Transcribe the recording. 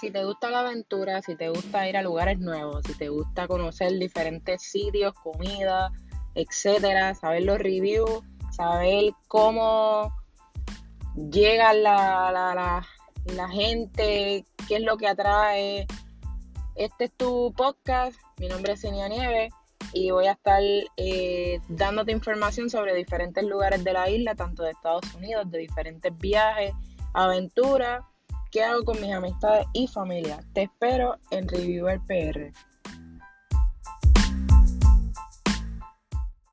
Si te gusta la aventura, si te gusta ir a lugares nuevos, si te gusta conocer diferentes sitios, comida, etcétera, saber los reviews, saber cómo llega la, la, la, gente, qué es lo que atrae. Este es tu podcast, mi nombre es Senia Nieves y voy a estar eh, dándote información sobre diferentes lugares de la isla, tanto de Estados Unidos, de diferentes viajes, aventuras, qué hago con mis amistades y familia. Te espero en Reviewer PR.